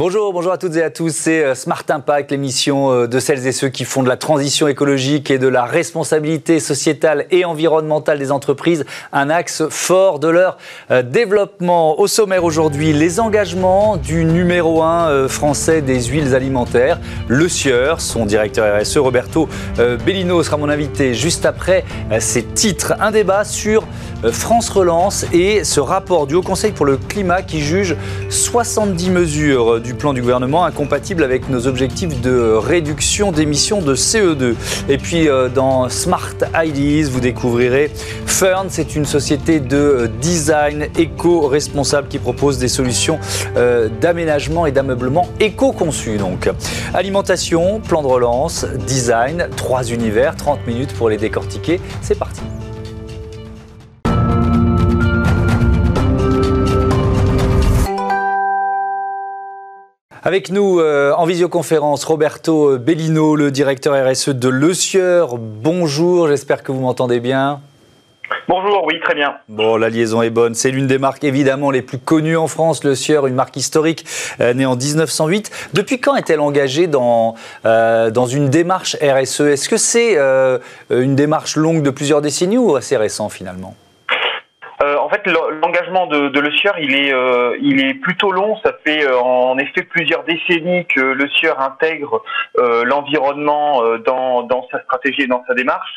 Bonjour, bonjour à toutes et à tous. C'est euh, Smart Impact, l'émission euh, de celles et ceux qui font de la transition écologique et de la responsabilité sociétale et environnementale des entreprises un axe fort de leur euh, développement. Au sommaire aujourd'hui, les engagements du numéro 1 français des huiles alimentaires, le Sieur. Son directeur RSE, Roberto Bellino, sera mon invité juste après ces titres. Un débat sur France Relance et ce rapport du Haut Conseil pour le climat qui juge 70 mesures du du plan du gouvernement incompatible avec nos objectifs de réduction d'émissions de CO2. Et puis euh, dans Smart Ideas, vous découvrirez Fern, c'est une société de design éco-responsable qui propose des solutions euh, d'aménagement et d'ameublement éco-conçues. Donc alimentation, plan de relance, design, trois univers, 30 minutes pour les décortiquer. C'est parti. Avec nous euh, en visioconférence, Roberto Bellino, le directeur RSE de Le Sieur. Bonjour, j'espère que vous m'entendez bien. Bonjour, oui, très bien. Bon, la liaison est bonne. C'est l'une des marques évidemment les plus connues en France, Le Sieur, une marque historique euh, née en 1908. Depuis quand est-elle engagée dans, euh, dans une démarche RSE Est-ce que c'est une démarche longue de plusieurs décennies ou assez récent finalement? en fait, l'engagement de, de, Le Sieur, il est, euh, il est plutôt long. Ça fait euh, en effet plusieurs décennies que Le Sieur intègre euh, l'environnement dans, dans sa stratégie et dans sa démarche.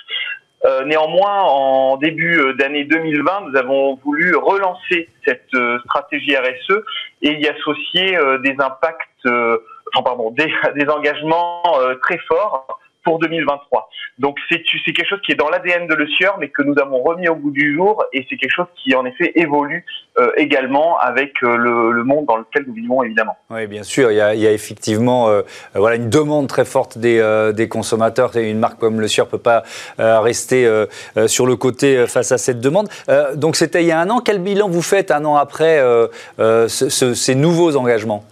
néanmoins, en début d'année 2020, nous avons voulu relancer cette stratégie RSE et y associer des impacts, enfin pardon, des, des engagements très forts pour 2023. Donc c'est quelque chose qui est dans l'ADN de Le Sieur, mais que nous avons remis au bout du jour, et c'est quelque chose qui en effet évolue euh, également avec euh, le, monde dans lequel nous vivons évidemment. Oui, bien sûr, il y a, effectivement euh, voilà une demande très forte des, des consommateurs. Et une marque comme Le Sieur peut pas rester sur le côté face à cette demande. donc c'était il y a un an. Quel bilan vous faites un an après ces nouveaux engagements?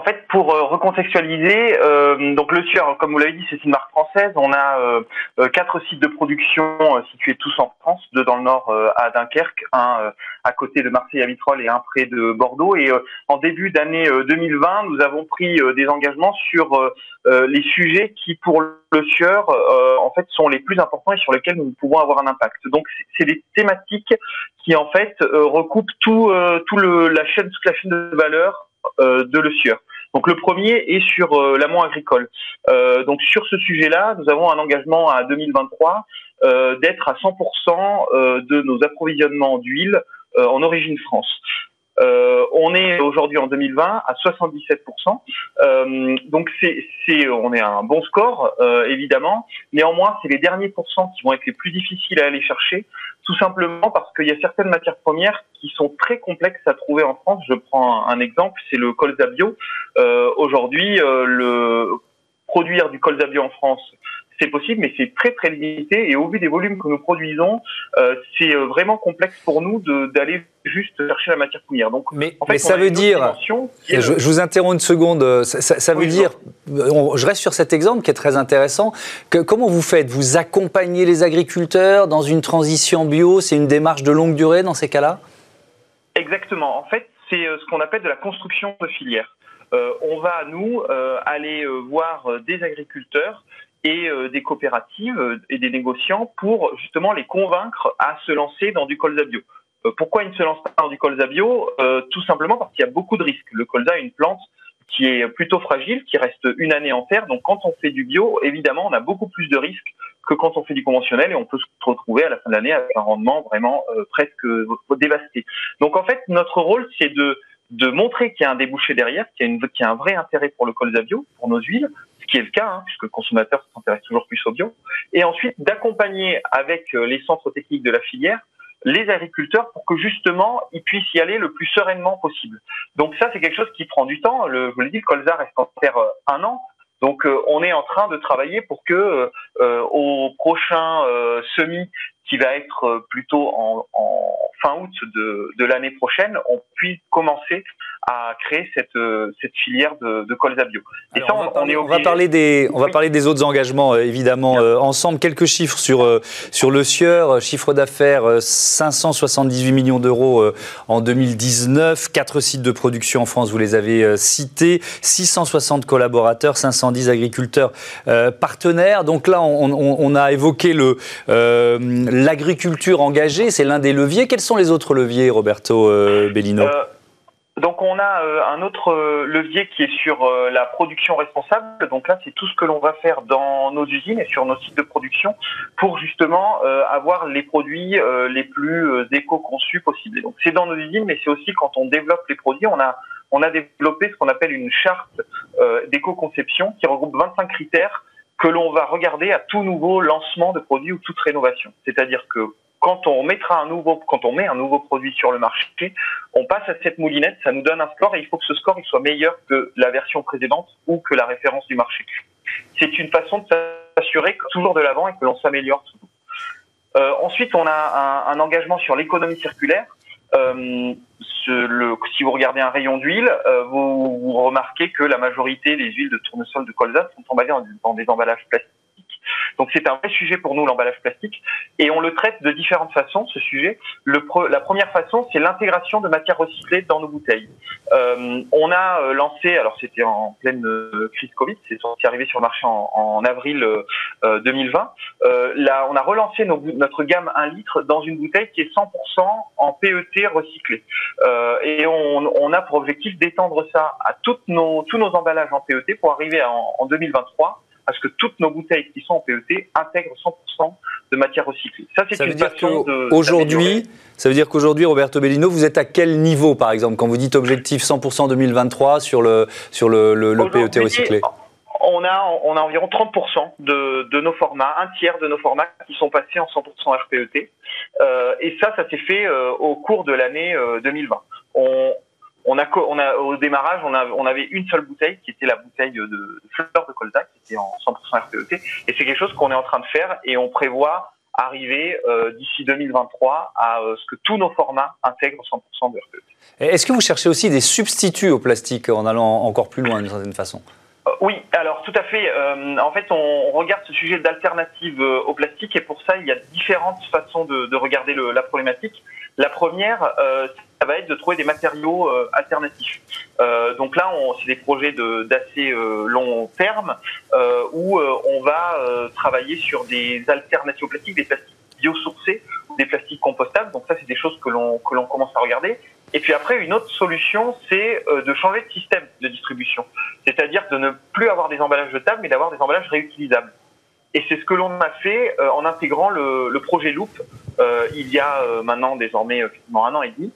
En fait, pour euh, recontextualiser, euh, donc le Sueur, comme vous l'avez dit, c'est une marque française. On a euh, quatre sites de production situés tous en France, deux dans le nord à Dunkerque, un à côté de Marseille à Vitrolles et un près de Bordeaux. Et en début d'année 2020, nous avons pris des engagements sur les sujets qui, pour le Sueur, en fait, sont les plus importants et sur lesquels nous pouvons avoir un impact. Donc c'est des thématiques qui en fait recoupent tout, tout le, la chaîne, toute la chaîne de valeur euh, de Le Sieur. Donc le premier est sur euh, l'amont agricole. Euh, donc sur ce sujet-là, nous avons un engagement à 2023 d'être à 100% de nos approvisionnements d'huile en origine France. Euh, on est aujourd'hui en 2020 à 77%. Euh, donc c'est, on est à un bon score euh, évidemment. Néanmoins, c'est les derniers pourcents qui vont être les plus difficiles à aller chercher, tout simplement parce qu'il y a certaines matières premières qui sont très complexes à trouver en France. Je prends un, exemple, c'est le colza bio. aujourd'hui, le produire du colza bio en France, c'est possible, mais c'est très très limité. Et au vu des volumes que nous produisons, euh, c'est euh, vraiment complexe pour nous d'aller juste chercher la matière première. Donc, mais, en fait, ça veut dire, je, vous interromps une seconde, ça, veut dire, je reste sur cet exemple qui est très intéressant, que, comment vous faites? Vous accompagnez les agriculteurs dans une transition bio? C'est une démarche de longue durée dans ces cas-là? Exactement. En fait, c'est euh, ce qu'on appelle de la construction de filière. on va, nous, aller voir des agriculteurs et euh, des coopératives euh, et des négociants pour justement les convaincre à se lancer dans du colza bio. Euh, pourquoi ils ne se lancent pas dans du colza bio? Tout simplement parce qu'il y a beaucoup de risques. Le colza est une plante qui est plutôt fragile, qui reste une année en terre. Donc quand on fait du bio, évidemment, on a beaucoup plus de risques que quand on fait du conventionnel et on peut se retrouver à la fin de l'année avec un rendement vraiment presque dévasté. Donc en fait, notre rôle, c'est de de montrer qu'il y a un débouché derrière, qu'il y, a un vrai intérêt pour le colza bio, pour nos huiles, qui est le cas, hein, puisque le consommateur s'intéresse toujours plus au bio, et ensuite d'accompagner avec euh, les centres techniques de la filière les agriculteurs pour que justement ils puissent y aller le plus sereinement possible. Donc ça c'est quelque chose qui prend du temps. Je vous l'ai dit, le colza reste en terre euh, un an. Donc euh, on est en train de travailler pour que au prochain semis qui va être plutôt en, en fin août de, de l'année prochaine, on puisse commencer à créer cette, euh, cette filière de, de colza bio. Et ça, on, on, va parler des, on va parler des autres engagements, euh, évidemment, euh, ensemble. Quelques chiffres sur, sur le Sieur. Chiffre d'affaires 578 millions d'euros en 2019. Quatre sites de production en France, vous les avez cités. 660 collaborateurs, 510 agriculteurs partenaires. Donc là, on, a évoqué l'agriculture engagée. C'est l'un des leviers. Quels sont les autres leviers, Roberto Bellino donc on a euh, un autre euh, levier qui est sur euh, la production responsable. Donc là, c'est tout ce que l'on va faire dans nos usines et sur nos sites de production pour justement avoir les produits les plus éco-conçus possibles. donc c'est dans nos usines, mais c'est aussi quand on développe les produits, on a on a développé ce qu'on appelle une charte d'éco-conception qui regroupe 25 critères que l'on va regarder à tout nouveau lancement de produits ou toute rénovation. C'est-à-dire que quand on mettra un nouveau, quand on met un nouveau produit sur le marché, on passe à cette moulinette, ça nous donne un score et il faut que ce score il soit meilleur que la version précédente ou que la référence du marché. C'est une façon de s'assurer toujours de l'avant et que l'on s'améliore toujours. Euh, ensuite, on a un, un engagement sur l'économie circulaire. Euh, si vous regardez un rayon d'huile, euh, vous, vous, remarquez que la majorité des huiles de tournesol de colza sont emballées dans des emballages plastiques donc c'est un vrai sujet pour nous l'emballage plastique et on le traite de différentes façons ce sujet. La première façon c'est l'intégration de matières recyclées dans nos bouteilles. Euh, on a euh, lancé, alors c'était en pleine euh, crise Covid, c'est arrivé sur le marché en, avril euh, 2020. Euh, là, on a relancé notre gamme 1 litre dans une bouteille qui est 100% en PET recyclé et on, a pour objectif d'étendre ça à nos, tous nos emballages en PET pour arriver en 2023 à ce que toutes nos bouteilles qui sont en PET intègrent 100% de matière recyclée. Ça, c'est une façon Aujourd'hui, ça veut dire qu'aujourd'hui, Roberto Bellino, vous êtes à quel niveau, par exemple, quand vous dites objectif 100% 2023 sur le, sur le, le, PET recyclé on a, on a environ 30% de, de, nos formats, un tiers de nos formats qui sont passés en 100% RPET. Euh, et ça, ça s'est fait euh, au cours de l'année 2020. Euh, on, on a, on a, au démarrage, on, a, on avait une seule bouteille qui était la bouteille de, de fleurs de colza qui était en 100% RPET. Et c'est quelque chose qu'on est en train de faire et on prévoit arriver euh, d'ici 2023 à euh, ce que tous nos formats intègrent 100% de RPET. Est-ce que vous cherchez aussi des substituts au plastique en allant encore plus loin d'une certaine façon? Euh, oui, alors tout à fait. Euh, en fait, on, regarde ce sujet d'alternative euh, au plastique et pour ça, il y a différentes façons de, de regarder le, la problématique. La première, euh, ça va être de trouver des matériaux euh, alternatifs. Euh, donc là, c'est des projets d'assez long terme où on va travailler sur des alternatives au plastique, des plastiques biosourcés, des plastiques compostables. Donc ça, c'est des choses que l'on que l'on commence à regarder. Et puis après, une autre solution, c'est de changer de système de distribution, c'est-à-dire de ne plus avoir des emballages de table, mais d'avoir des emballages réutilisables. Et c'est ce que l'on a fait euh, en intégrant le, le projet Loop euh, il y a euh, maintenant désormais quasiment un an et demi,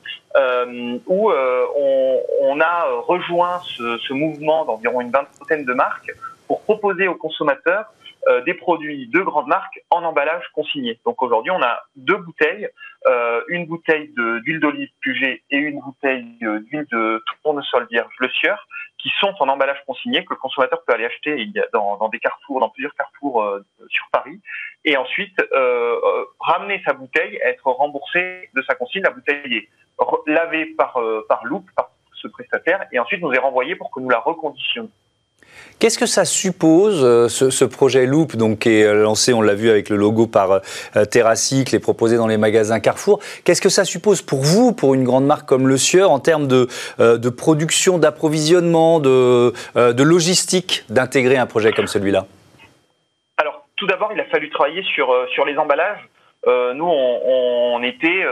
où on, on, a rejoint ce, ce mouvement d'environ une vingtaine de marques pour proposer aux consommateurs euh, des produits de grandes marques en emballage consigné. Donc aujourd'hui, on a deux bouteilles, euh, une bouteille d'huile d'olive Puget et une bouteille d'huile de tournesol vierge Le Sieur, qui sont en emballage consigné que le consommateur peut aller acheter dans, des carrefours, dans plusieurs carrefours euh, sur Paris, et ensuite euh, euh, ramener sa bouteille, être remboursé de sa consigne. La bouteille est lavée par par Loop, par ce prestataire, et ensuite nous est renvoyée pour que nous la reconditionnions. Qu'est-ce que ça suppose, euh, ce, projet Loop, donc, qui est lancé, on l'a vu avec le logo par euh, Terracycle et proposé dans les magasins Carrefour Qu'est-ce que ça suppose pour vous, pour une grande marque comme Le Sieur, en termes de, euh, production, d'approvisionnement, de, logistique, d'intégrer un projet comme celui-là? Alors, tout d'abord, il a fallu travailler sur, sur les emballages. nous, on, on était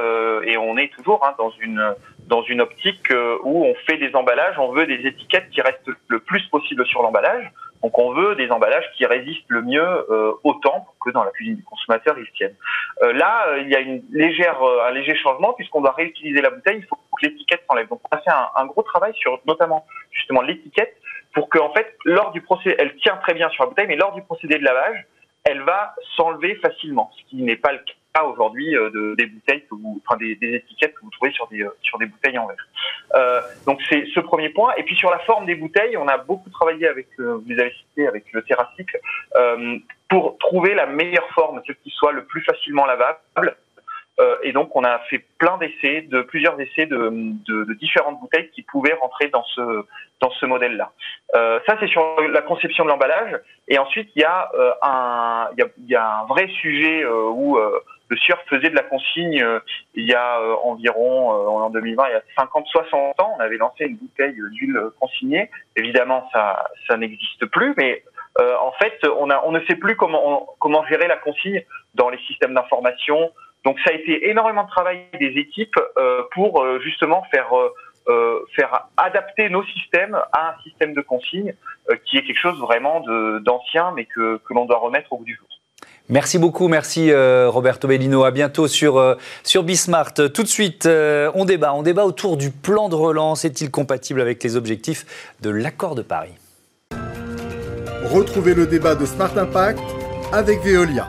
et on est toujours hein, dans une dans une optique euh, où on fait des emballages, on veut des étiquettes qui restent le plus possible sur l'emballage. Donc on veut des emballages qui résistent le mieux euh, au temps que dans la cuisine du consommateur ils tiennent. Euh, là, il y a un léger changement puisqu'on doit réutiliser la bouteille. Il faut que l'étiquette s'enlève. Donc on a fait un, un, gros travail sur notamment justement l'étiquette pour que en fait lors du procédé, elle tient très bien sur la bouteille, mais lors du procédé de lavage, elle va s'enlever facilement, ce qui n'est pas le cas aujourd'hui euh, de, des bouteilles que vous, enfin des, étiquettes que vous trouvez sur des euh, sur des bouteilles en verre. Euh, donc c'est ce premier point. Et puis sur la forme des bouteilles, on a beaucoup travaillé avec, vous avez cité, avec le Terracycle, pour trouver la meilleure forme, ce qui soit le plus facilement lavable. et donc on a fait plein d'essais, de plusieurs essais de, de, différentes bouteilles qui pouvaient rentrer dans ce dans ce modèle-là. ça c'est sur la conception de l'emballage. Et ensuite il y a un il y a un vrai sujet où le SUR faisait de la consigne euh, il y a euh, environ, euh, en 2020, il y a 50-60 ans. On avait lancé une bouteille d'huile consignée. Évidemment, ça, ça n'existe plus, mais en fait, on, a, on ne sait plus comment, comment gérer la consigne dans les systèmes d'information. Donc, ça a été énormément de travail des équipes pour justement faire faire adapter nos systèmes à un système de consigne qui est quelque chose vraiment d'ancien, mais que, que l'on doit remettre au bout du jour. Merci beaucoup, merci euh, Roberto Bellino. À bientôt sur, euh, sur Bismart. Tout de suite, euh, on débat. On débat autour du plan de relance. Est-il compatible avec les objectifs de l'accord de Paris? Retrouvez le débat de Smart Impact avec Veolia.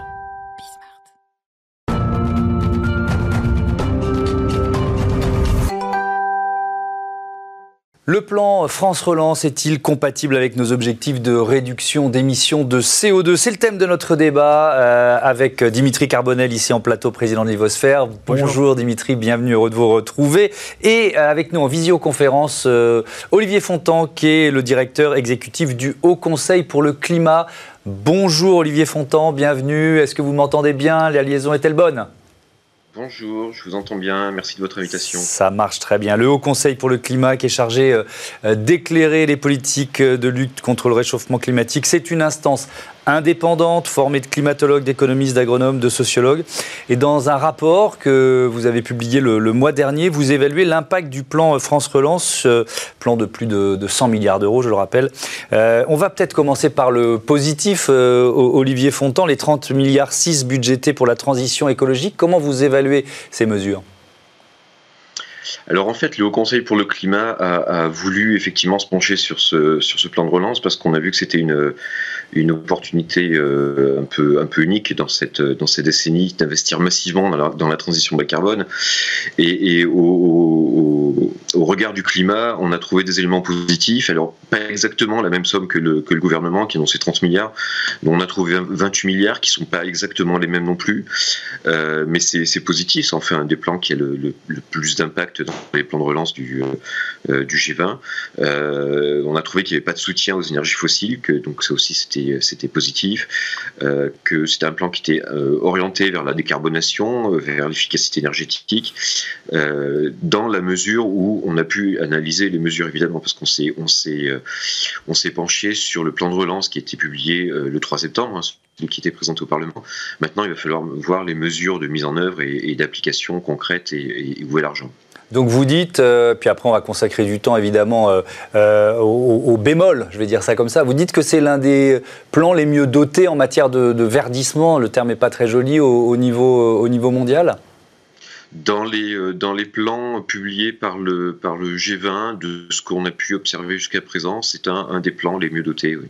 Le plan France Relance est-il compatible avec nos objectifs de réduction d'émissions de CO2 C'est le thème de notre débat euh, avec Dimitri Carbonel ici en plateau, président de l'Ivosphère. Bonjour. Dimitri, bienvenue, heureux de vous retrouver. Et euh, avec nous en visioconférence, euh, Olivier Fontan qui est le directeur exécutif du Haut Conseil pour le climat. Bonjour Olivier Fontan, bienvenue. Est-ce que vous m'entendez bien? La liaison est-elle bonne? Bonjour, je vous entends bien. Merci de votre invitation. Ça marche très bien. Le Haut Conseil pour le climat qui est chargé euh, euh, d'éclairer les politiques euh, de lutte contre le réchauffement climatique, c'est une instance indépendante, formée de climatologues, d'économistes, d'agronomes, de sociologues. Et dans un rapport que vous avez publié le, mois dernier, vous évaluez l'impact du plan France Relance, plan de plus de, 100 milliards d'euros, je le rappelle. Euh, on va peut-être commencer par le positif, euh, Olivier Fontan, les 30 milliards 6 budgétés pour la transition écologique. Comment vous évaluez ces mesures? Alors en fait, le Haut Conseil pour le climat a, voulu effectivement se pencher sur ce, sur ce plan de relance parce qu'on a vu que c'était une, une opportunité euh, un, peu, un peu unique dans cette, dans ces décennies d'investir massivement dans la, dans la, transition bas carbone. Et, au, au, regard du climat, on a trouvé des éléments positifs. Alors, pas exactement la même somme que le, que le gouvernement qui a annoncé 30 milliards. Mais on a trouvé 28 milliards qui sont pas exactement les mêmes non plus. Euh, mais c'est positif, ça en fait un des plans qui a le, le plus d'impact dans les plans de relance du, euh, du G20. Euh, on a trouvé qu'il n'y avait pas de soutien aux énergies fossiles, que donc ça aussi c'était positif, euh, que c'était un plan qui était orienté vers la décarbonation, vers l'efficacité énergétique, dans la mesure où on a pu analyser les mesures évidemment parce qu'on s'est on s'est on s'est penché sur le plan de relance qui a été publié le 3 septembre. Hein, qui était présenté au Parlement. Maintenant, il va falloir voir les mesures de mise en œuvre et, d'application concrète et, et où est l'argent. Donc vous dites, euh, puis après on va consacrer du temps évidemment euh, euh, au, bémol, je vais dire ça comme ça, vous dites que c'est l'un des plans les mieux dotés en matière de, verdissement, le terme n'est pas très joli, au, niveau, au niveau mondial dans les, plans publiés par le, par le G20, de ce qu'on a pu observer jusqu'à présent, c'est un, un, des plans les mieux dotés. Oui.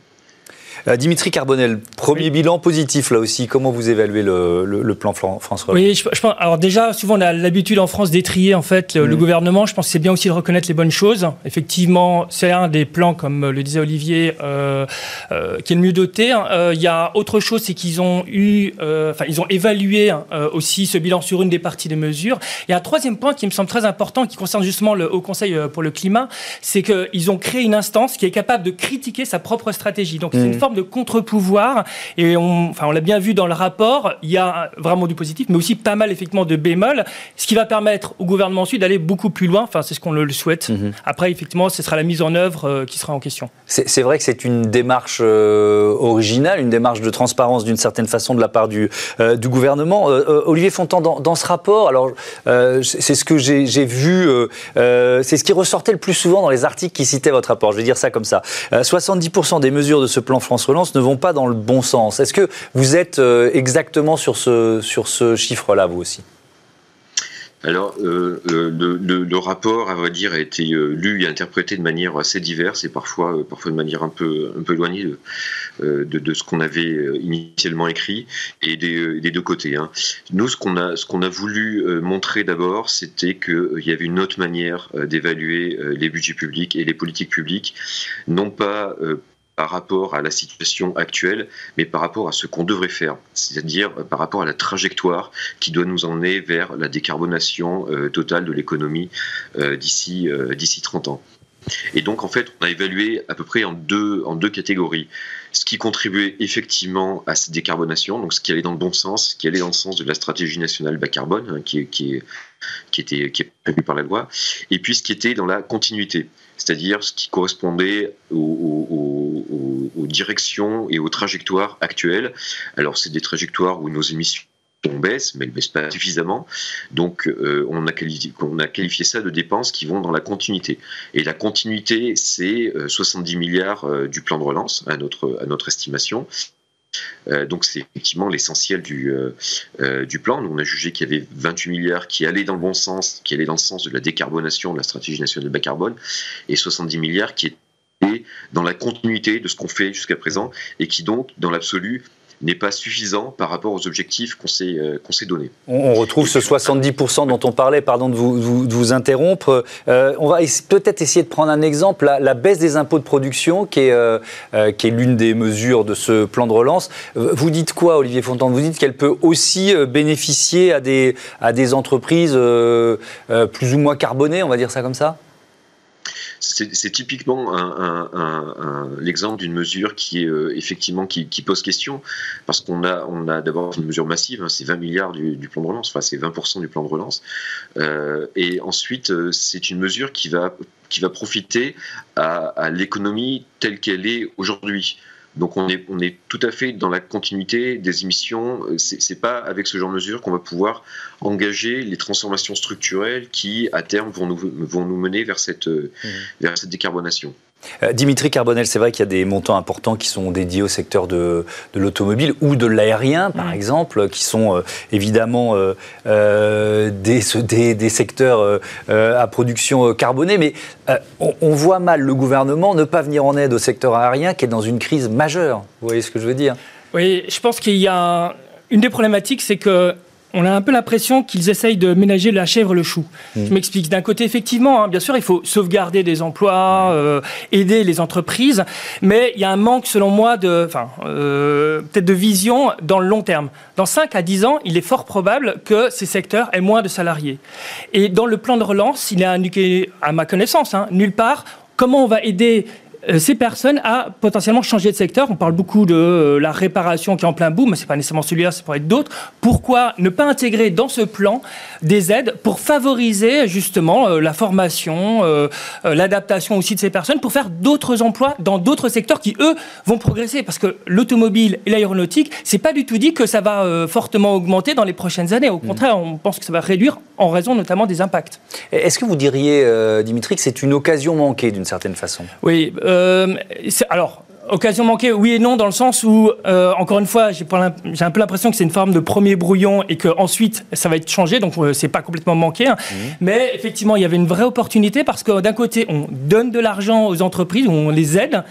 Euh, Dimitri Carbonel, premier bilan positif là aussi. Comment vous évaluez le, plan France Oui, je, pense. Alors déjà, souvent on a l'habitude en France d'étrier en fait le, mm. gouvernement. Je pense que c'est bien aussi de reconnaître les bonnes choses. Effectivement, c'est un des plans, comme le disait Olivier, euh, euh, qui est le mieux doté. Hein. Il y a autre chose, c'est qu'ils ont eu, enfin ils ont évalué hein, aussi ce bilan sur une des parties des mesures. A un troisième point qui me semble très important, qui concerne justement le Haut Conseil pour le climat, c'est qu'ils ont créé une instance qui est capable de critiquer sa propre stratégie. Donc c'est une mm. Forme de contre-pouvoir. Et on, enfin, on l'a bien vu dans le rapport, il y a vraiment du positif, mais aussi pas mal effectivement de bémol, ce qui va permettre au gouvernement ensuite d'aller beaucoup plus loin. Enfin, c'est ce qu'on le, souhaite. Mhm. Après, effectivement, ce sera la mise en œuvre euh, qui sera en question. C'est vrai que c'est une démarche euh, originale, une démarche de transparence d'une certaine façon de la part du, euh, du gouvernement. Olivier Fontan, dans, dans, ce rapport, alors c'est ce que j'ai vu, c'est ce qui ressortait le plus souvent dans les articles qui citaient votre rapport. Je vais dire ça comme ça. 70% des mesures de ce plan France relance ne vont pas dans le bon sens. Est-ce que vous êtes euh, exactement sur ce, sur ce chiffre-là, vous aussi? Alors, euh, euh, le, rapport, à vrai dire, a été lu et interprété de manière assez diverse et parfois, parfois de manière un peu, un peu éloignée de, de, ce qu'on avait initialement écrit et des, des deux côtés. Hein. Nous, ce qu'on a, ce qu'on a voulu montrer d'abord, c'était qu'il y avait une autre manière d'évaluer les budgets publics et les politiques publiques, non pas par rapport à la situation actuelle, mais par rapport à ce qu'on devrait faire, c'est-à-dire par rapport à la trajectoire qui doit nous emmener vers la décarbonation totale de l'économie d'ici d'ici 30 ans. Et donc, en fait, on a évalué à peu près en deux, en deux catégories. Ce qui contribuait effectivement à cette décarbonation, donc ce qui allait dans le bon sens, ce qui allait dans le sens de la stratégie nationale bas carbone, hein, qui, qui, était, qui est prévue par la loi, et puis ce qui était dans la continuité, c'est-à-dire ce qui correspondait aux directions et aux trajectoires actuelles. Alors, c'est des trajectoires où nos émissions on baisse, mais elle ne baisse pas suffisamment. Donc, euh, on, a qualifié, ça de dépenses qui vont dans la continuité. Et la continuité, c'est 70 euh, milliards euh, du plan de relance, à notre, estimation. donc c'est effectivement l'essentiel du, plan. on a jugé qu'il y avait 28 milliards qui allaient dans le bon sens, qui allaient dans le sens de la décarbonation de la stratégie nationale bas carbone, et 70 milliards qui étaient dans la continuité de ce qu'on fait jusqu'à présent, et qui donc, dans l'absolu, n'est pas suffisant par rapport aux objectifs qu'on s'est euh, s'est donnés. On, retrouve ce 70% dont on parlait, pardon de vous, vous, interrompre. Euh, on va peut-être essayer de prendre un exemple, la, baisse des impôts de production, qui est, euh, qui est l'une des mesures de ce plan de relance. Vous dites quoi, Olivier Fontan Vous dites qu'elle peut aussi bénéficier à des, à des entreprises plus ou moins carbonées, on va dire ça comme ça? C'est typiquement l'exemple d'une mesure qui euh, effectivement pose question parce qu'on a on a d'abord une mesure massive, hein, c'est 20 milliards du, plan de relance, enfin c'est 20% du plan de relance, euh, et ensuite euh, c'est une mesure qui va profiter à l'économie telle qu'elle est aujourd'hui. Donc on est, on est tout à fait dans la continuité des émissions. C'est pas avec ce genre de mesures qu'on va pouvoir engager les transformations structurelles qui, à terme, vont nous, vont nous mener vers cette, mmh. vers cette décarbonation. Euh, Dimitri Carbonel, c'est vrai qu'il y a des montants importants qui sont dédiés au secteur de, l'automobile ou de l'aérien, par mm. exemple, qui sont euh, évidemment euh, des, des, secteurs à production carbonée. Mais on, on, voit mal le gouvernement ne pas venir en aide au secteur aérien qui est dans une crise majeure. Vous voyez ce que je veux dire? Oui, je pense qu'il y a une des problématiques, c'est que on a un peu l'impression qu'ils essayent de ménager la chèvre le chou. Mmh. Je m'explique. D'un côté, effectivement, hein, bien sûr, il faut sauvegarder des emplois, euh, aider les entreprises, mais il y a un manque, selon moi, de, enfin, euh, peut-être de vision dans le long terme. Dans 5 à 10 ans, il est fort probable que ces secteurs aient moins de salariés. Et dans le plan de relance, il est indiqué, à ma connaissance, hein, nulle part comment on va aider ces personnes à potentiellement changer de secteur. On parle beaucoup de euh, la réparation qui est en plein boom, mais ce n'est pas nécessairement celui-là, ça pourrait être d'autres. Pourquoi ne pas intégrer dans ce plan des aides pour favoriser justement euh, la formation, l'adaptation aussi de ces personnes, pour faire d'autres emplois dans d'autres secteurs qui, eux, vont progresser? Parce que l'automobile et l'aéronautique, c'est pas du tout dit que ça va fortement augmenter dans les prochaines années. Au mmh. contraire, on pense que ça va réduire en raison notamment des impacts. Est-ce que vous diriez, Dimitri, que c'est une occasion manquée d'une certaine façon? Oui. Euh, alors, Occasion manquée, oui et non, dans le sens où, euh, encore une fois, j'ai un peu l'impression que c'est une forme de premier brouillon et qu'ensuite, ça va être changé, donc euh, c'est pas complètement manqué. Hein. Mmh. Mais effectivement, il y avait une vraie opportunité parce que d'un côté, on donne de l'argent aux entreprises, on les aide.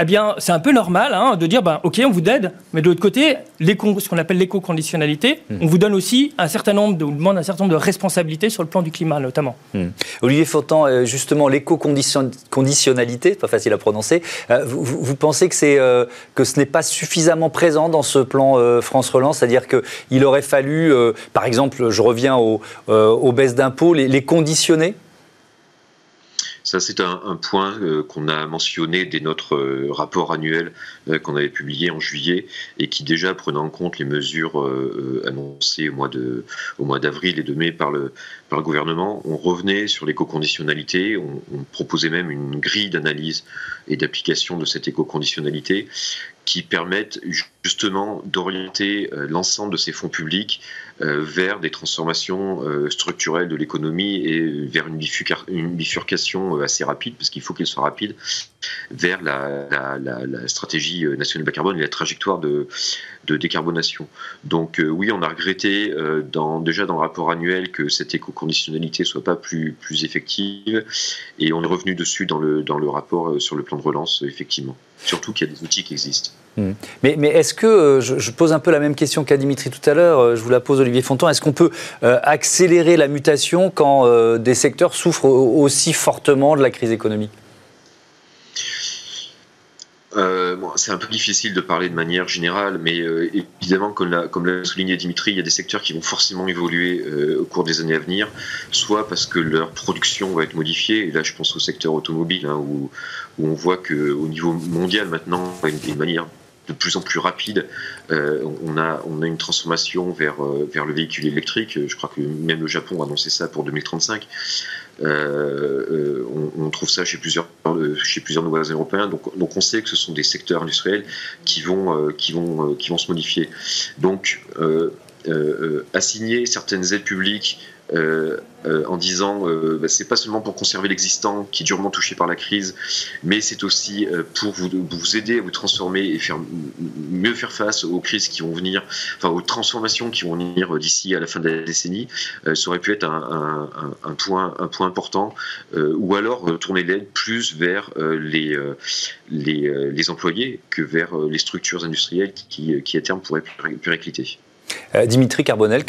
Eh bien, c'est un peu normal hein, de dire, ben, OK, on vous aide, mais de l'autre côté, ce qu'on appelle l'éco-conditionnalité, mmh. on vous donne aussi un certain nombre, de, on demande un certain nombre de responsabilités sur le plan du climat, notamment. Mmh. Olivier Fautan, euh, justement, l'éco-conditionnalité, pas facile à prononcer, vous, vous pensez que, c'est, euh, que ce n'est pas suffisamment présent dans ce plan euh, France Relance? C'est-à-dire qu'il aurait fallu, euh, par exemple, je reviens aux baisses d'impôts, les conditionner ça, c'est un, point euh, qu'on a mentionné dès notre euh, rapport annuel euh, qu'on avait publié en juillet et qui déjà prenait en compte les mesures annoncées au mois, d'avril et de mai par le, gouvernement. On revenait sur l'éco-conditionnalité, on, on, proposait même une grille d'analyse et d'application de cette éco-conditionnalité qui permettent justement d'orienter l'ensemble de ces fonds publics vers des transformations euh, structurelles de l'économie et vers une, bifurcation euh, assez rapide, parce qu'il faut qu'elle soit rapide, vers la, stratégie nationale bas carbone et la trajectoire de, décarbonation. Donc oui, on a regretté dans, déjà dans le rapport annuel que cette éco-conditionnalité soit pas plus, plus effective, et on est revenu dessus dans le, dans le rapport sur le plan de relance, effectivement. Surtout qu'il y a des outils qui existent. Hmm. Mais, mais est-ce que, euh, je, pose un peu la même question qu'à Dimitri tout à l'heure, euh, je vous la pose Olivier Fontan, est-ce qu'on peut euh, accélérer la mutation quand des secteurs souffrent aussi fortement de la crise économique? Euh, c'est un peu difficile de parler de manière générale, mais euh, évidemment, comme l'a, souligné Dimitri, il y a des secteurs qui vont forcément évoluer euh, au cours des années à venir, soit parce que leur production va être modifiée, et là je pense au secteur automobile, hein, où, on voit qu'au niveau mondial maintenant, une, une manière de plus en plus rapide. on, a, on a une transformation vers, vers le véhicule électrique. Je crois que même le Japon a annoncé ça pour 2035. Euh, euh, on, trouve ça chez plusieurs, euh, chez plusieurs européens. Donc, on sait que ce sont des secteurs industriels qui vont se modifier. Donc assigner certaines aides publiques euh, euh, en disant euh, bah, c'est pas seulement pour conserver l'existant qui est durement touché par la crise, mais c'est aussi pour vous, aider à vous transformer et faire mieux faire face aux crises qui vont venir, enfin aux transformations qui vont venir d'ici à la fin de la décennie. ça aurait pu être un, point, important, ou alors tourner l'aide plus vers les, employés que vers les structures industrielles qui, qui à terme pourraient péricliter. Euh, Dimitri Carbonel,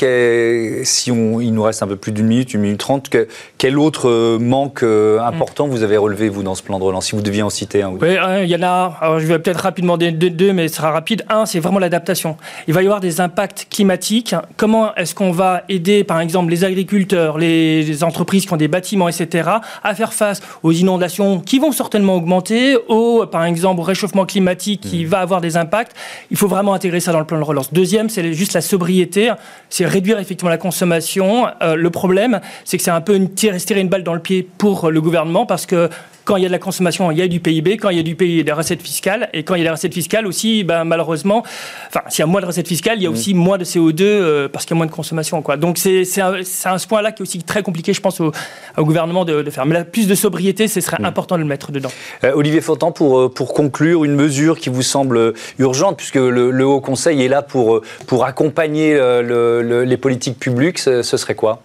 si on, il nous reste un peu plus d'une minute, une minute trente, quel autre euh, manque euh, important vous avez relevé, vous, dans ce plan de relance, si vous deviez en citer un Oui, il y en a, alors je vais peut-être rapidement deux, deux, mais ce sera rapide. Un, c'est vraiment l'adaptation. Il va y avoir des impacts climatiques. Comment est-ce qu'on va aider, par exemple, les agriculteurs, les, entreprises qui ont des bâtiments, etc., à faire face aux inondations qui vont certainement augmenter, au, par exemple, au réchauffement climatique qui mmh. va avoir des impacts? Il faut vraiment intégrer ça dans le plan de relance. Deuxième, c'est juste la sobriété, c'est réduire effectivement la consommation. Euh, le problème, c'est que c'est un peu une, tirer une balle dans le pied pour le gouvernement parce que quand il y a de la consommation, il y a du PIB. Quand il y a du PIB, il y a des recettes fiscales. Et quand il y a des recettes fiscales aussi, ben, malheureusement, enfin, s'il y a moins de recettes fiscales, il y a mmh. aussi moins de CO2 euh, parce qu'il y a moins de consommation. Quoi. Donc c'est un, ce point-là qui est aussi très compliqué, je pense, au, gouvernement de, faire. Mais plus de sobriété, ce serait mmh. important de le mettre dedans. Euh, Olivier Fontan, pour, euh, pour conclure, une mesure qui vous semble urgente, puisque le, Haut Conseil est là pour, pour accompagner les politiques publiques, ce serait quoi?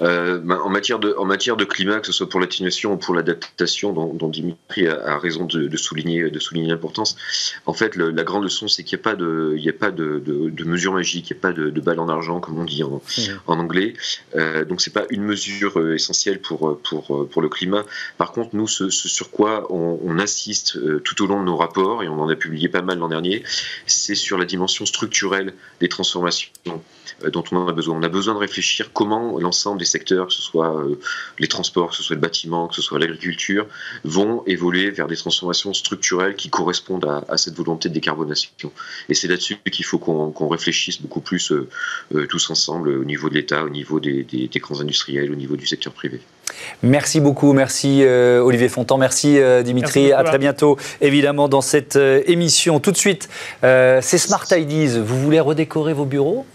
Euh, ben, en, matière de, en matière de climat, que ce soit pour l'atténuation ou pour l'adaptation, dont, dont, Dimitri a, raison de, de, souligner de souligner l'importance, en fait, la grande leçon, c'est qu'il n'y a pas de, il y a pas de, de, mesure magique, il n'y a pas de, balle en argent, comme on dit en, mmh. en anglais. Euh, donc, c'est pas une mesure euh, essentielle pour, pour, euh, pour le climat. Par contre, nous, ce, ce sur quoi on, on insiste euh, tout au long de nos rapports, et on en a publié pas mal l'an dernier, c'est sur la dimension structurelle des transformations dont on a besoin. On a besoin de réfléchir comment l'ensemble des secteurs, que ce soit euh, les transports, que ce soit le bâtiment, que ce soit l'agriculture, vont évoluer vers des transformations structurelles qui correspondent à, cette volonté de décarbonation. Et c'est là-dessus qu'il faut qu'on réfléchisse beaucoup plus euh, euh, tous ensemble au niveau de l'État, au niveau des, grands industriels, au niveau du secteur privé. Merci beaucoup, merci Olivier Fontan, merci Dimitri, à très bientôt évidemment dans cette émission. Tout de suite, c'est Smart Ideas, vous voulez redécorer vos bureaux?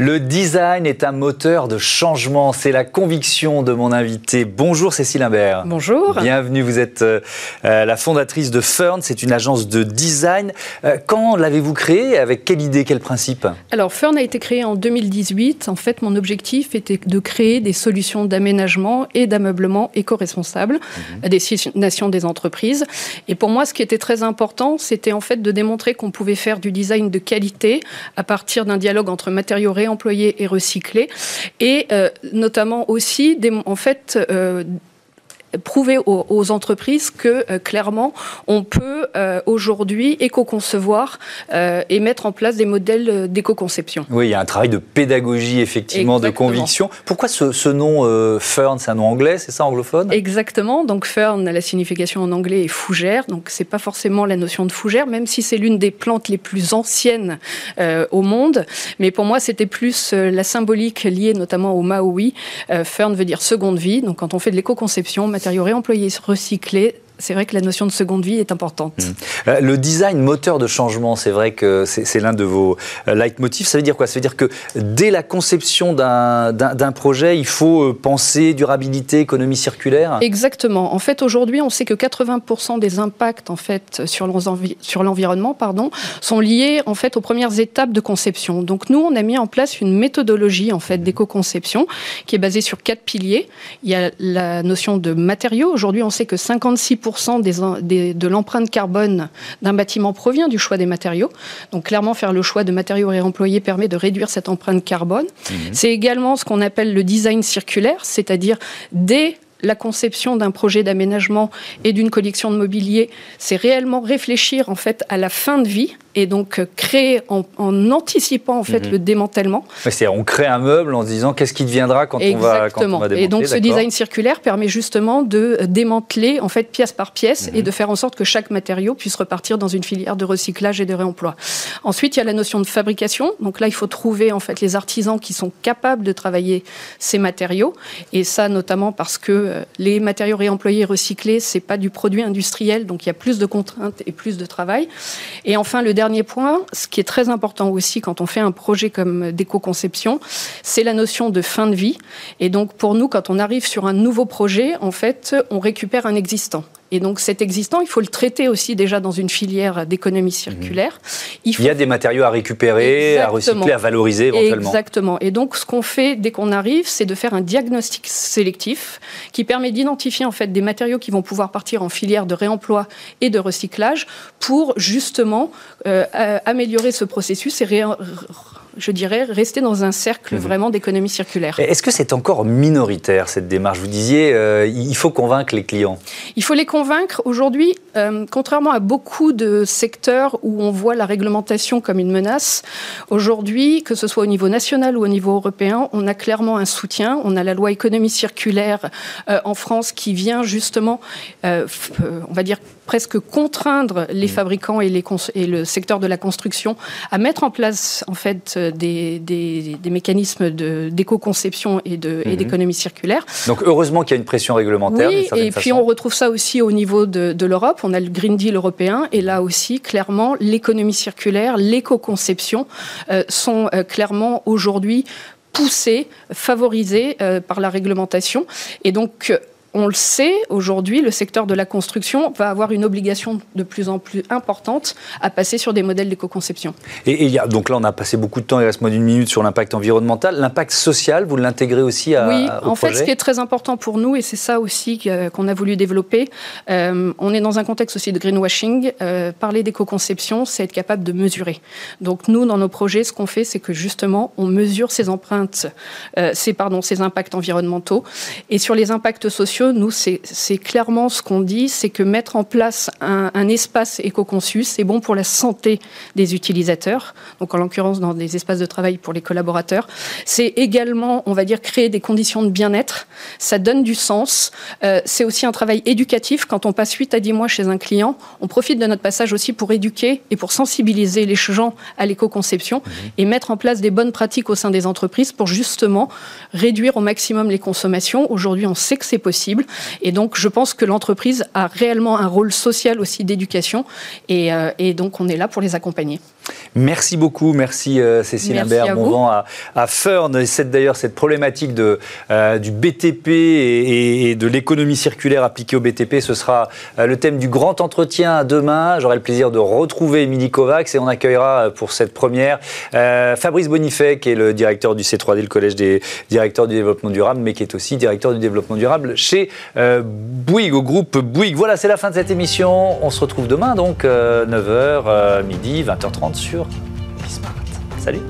Le design est un moteur de changement, c'est la conviction de mon invité. Bonjour Cécile Imbert. Bonjour. Bienvenue, vous êtes euh, euh, la fondatrice de Fern, c'est une agence de design. Euh, quand l'avez-vous créée Avec quelle idée, quel principe? Alors Fern a été créée en 2018. En fait, mon objectif était de créer des solutions d'aménagement et d'ameublement éco-responsables mhm. à destination des entreprises. Et pour moi, ce qui était très important, c'était en fait de démontrer qu'on pouvait faire du design de qualité à partir d'un dialogue entre matériaux réemployés et recyclés, et euh, notamment aussi des, en fait euh, prouver aux, entreprises que euh, clairement on peut euh, aujourd'hui éco-concevoir euh, et mettre en place des modèles d'éco-conception. Oui, il y a un travail de pédagogie effectivement, de conviction. Pourquoi ce, nom Fern, c'est un nom anglais, c'est ça anglophone? Exactement. Donc Fern, la signification en anglais est fougère. Donc c'est pas forcément la notion de fougère, même si c'est l'une des plantes les plus anciennes au monde. Mais pour moi, c'était plus la symbolique liée notamment au Maui. Fern veut dire seconde vie. Donc quand on fait de l'éco-conception matériaux réemployés, recyclés, c'est vrai que la notion de seconde vie est importante. Mmh. Euh, le design moteur de changement, c'est vrai que c'est l'un de vos euh, leitmotifs. Ça veut dire quoi? Ça veut dire que dès la conception d'un projet, il faut euh, penser durabilité, économie circulaire? Exactement. En fait, aujourd'hui, on sait que 80% des impacts en fait, sur l'environnement pardon, sont liés en fait, aux premières étapes de conception. Donc nous, on a mis en place une méthodologie en fait, d'éco-conception qui est basée sur quatre piliers. Il y a la notion de matériaux. Aujourd'hui, on sait que 56% 50% des, de l'empreinte carbone d'un bâtiment provient du choix des matériaux. Donc clairement, faire le choix de matériaux réemployés permet de réduire cette empreinte carbone. Mmh. C'est également ce qu'on appelle le design circulaire, c'est-à-dire dès la conception d'un projet d'aménagement et d'une collection de mobilier, c'est réellement réfléchir en fait à la fin de vie et donc euh, créer en, anticipant en fait mhm. le démantèlement. C'est on crée un meuble en se disant qu'est-ce qui deviendra quand on va quand on va Et donc ce design circulaire permet justement de démanteler en fait pièce par pièce et mhm. de faire en sorte que chaque matériau puisse repartir dans une filière de recyclage et de réemploi. Ensuite, il y a la notion de fabrication. Donc là, il faut trouver en fait les artisans qui sont capables de travailler ces matériaux et ça notamment parce que euh, les matériaux réemployés et recyclés, c'est pas du produit industriel, donc il y a plus de contraintes et plus de travail. Et enfin, le dernier point, ce qui est très important aussi quand on fait un projet comme d'éco-conception, c'est la notion de fin de vie. Et donc, pour nous, quand on arrive sur un nouveau projet, en fait, on récupère un existant. Et donc cet existant, il faut le traiter aussi déjà dans une filière d'économie circulaire. Il, y a des matériaux à récupérer, à recycler, à valoriser éventuellement. Exactement. Et donc ce qu'on fait dès qu'on arrive, c'est de faire un diagnostic sélectif qui permet d'identifier en fait des matériaux qui vont pouvoir partir en filière de réemploi et de recyclage pour justement euh, améliorer ce processus et je dirais, rester dans un cercle mhm. vraiment d'économie circulaire. Est-ce que c'est encore minoritaire cette démarche? Vous disiez, euh, il faut convaincre les clients. Il faut les convaincre. Aujourd'hui, euh, contrairement à beaucoup de secteurs où on voit la réglementation comme une menace, aujourd'hui, que ce soit au niveau national ou au niveau européen, on a clairement un soutien. On a la loi économie circulaire euh, en France qui vient justement, on va dire, presque contraindre les mm. fabricants et, les et, le secteur de la construction à mettre en place en fait des, des, mécanismes d'éco-conception et mm-hmm. d'économie circulaire. Donc heureusement qu'il y a une pression réglementaire. Oui, et puis on retrouve ça aussi au niveau de, de l'Europe. On a le Green Deal européen et là aussi clairement l'économie circulaire, l'éco-conception euh, sont euh, clairement aujourd'hui poussées, favorisées euh, par la réglementation. Et donc on le sait, aujourd'hui, le secteur de la construction va avoir une obligation de plus en plus importante à passer sur des modèles d'éco-conception. Et, y a, donc là, on a passé beaucoup de temps, il reste moins d'une minute, sur l'impact environnemental. L'impact social, vous l'intégrez aussi à Oui, en fait, ce qui est très important pour nous, et c'est ça aussi qu'on a voulu développer, euh, on est dans un contexte aussi de greenwashing. Euh, parler d'éco-conception, c'est être capable de mesurer. Donc nous, dans nos projets, ce qu'on fait, c'est que justement, on mesure ces empreintes, euh, ces, pardon, ces impacts environnementaux. Et sur les impacts sociaux, nous, c'est clairement ce qu'on dit, c'est que mettre en place un, espace éco-conçu, c'est bon pour la santé des utilisateurs, donc en l'occurrence dans des espaces de travail pour les collaborateurs. C'est également, on va dire, créer des conditions de bien-être. Ça donne du sens. Euh, c'est aussi un travail éducatif. Quand on passe 8 à 10 mois chez un client, on profite de notre passage aussi pour éduquer et pour sensibiliser les gens à l'éco-conception et mettre en place des bonnes pratiques au sein des entreprises pour justement réduire au maximum les consommations. Aujourd'hui, on sait que c'est possible. Et donc, je pense que l'entreprise a réellement un rôle social aussi d'éducation. Et, euh, et donc, on est là pour les accompagner. Merci beaucoup, merci euh, Cécile Imbert. Bon vent à, à Fern. C'est d'ailleurs cette problématique de, euh, du BTP et, de l'économie circulaire appliquée au BTP. Ce sera euh, le thème du grand entretien demain. J'aurai le plaisir de retrouver Émilie Kovacs et on accueillera pour cette première Fabrice Bonifay, qui est le directeur du C3D, le collège des directeurs du développement durable, mais qui est aussi directeur du développement durable chez Bouygues, au groupe Bouygues. Voilà, c'est la fin de cette émission. On se retrouve demain, donc 9h, midi, 20h30 sur Bismart. Salut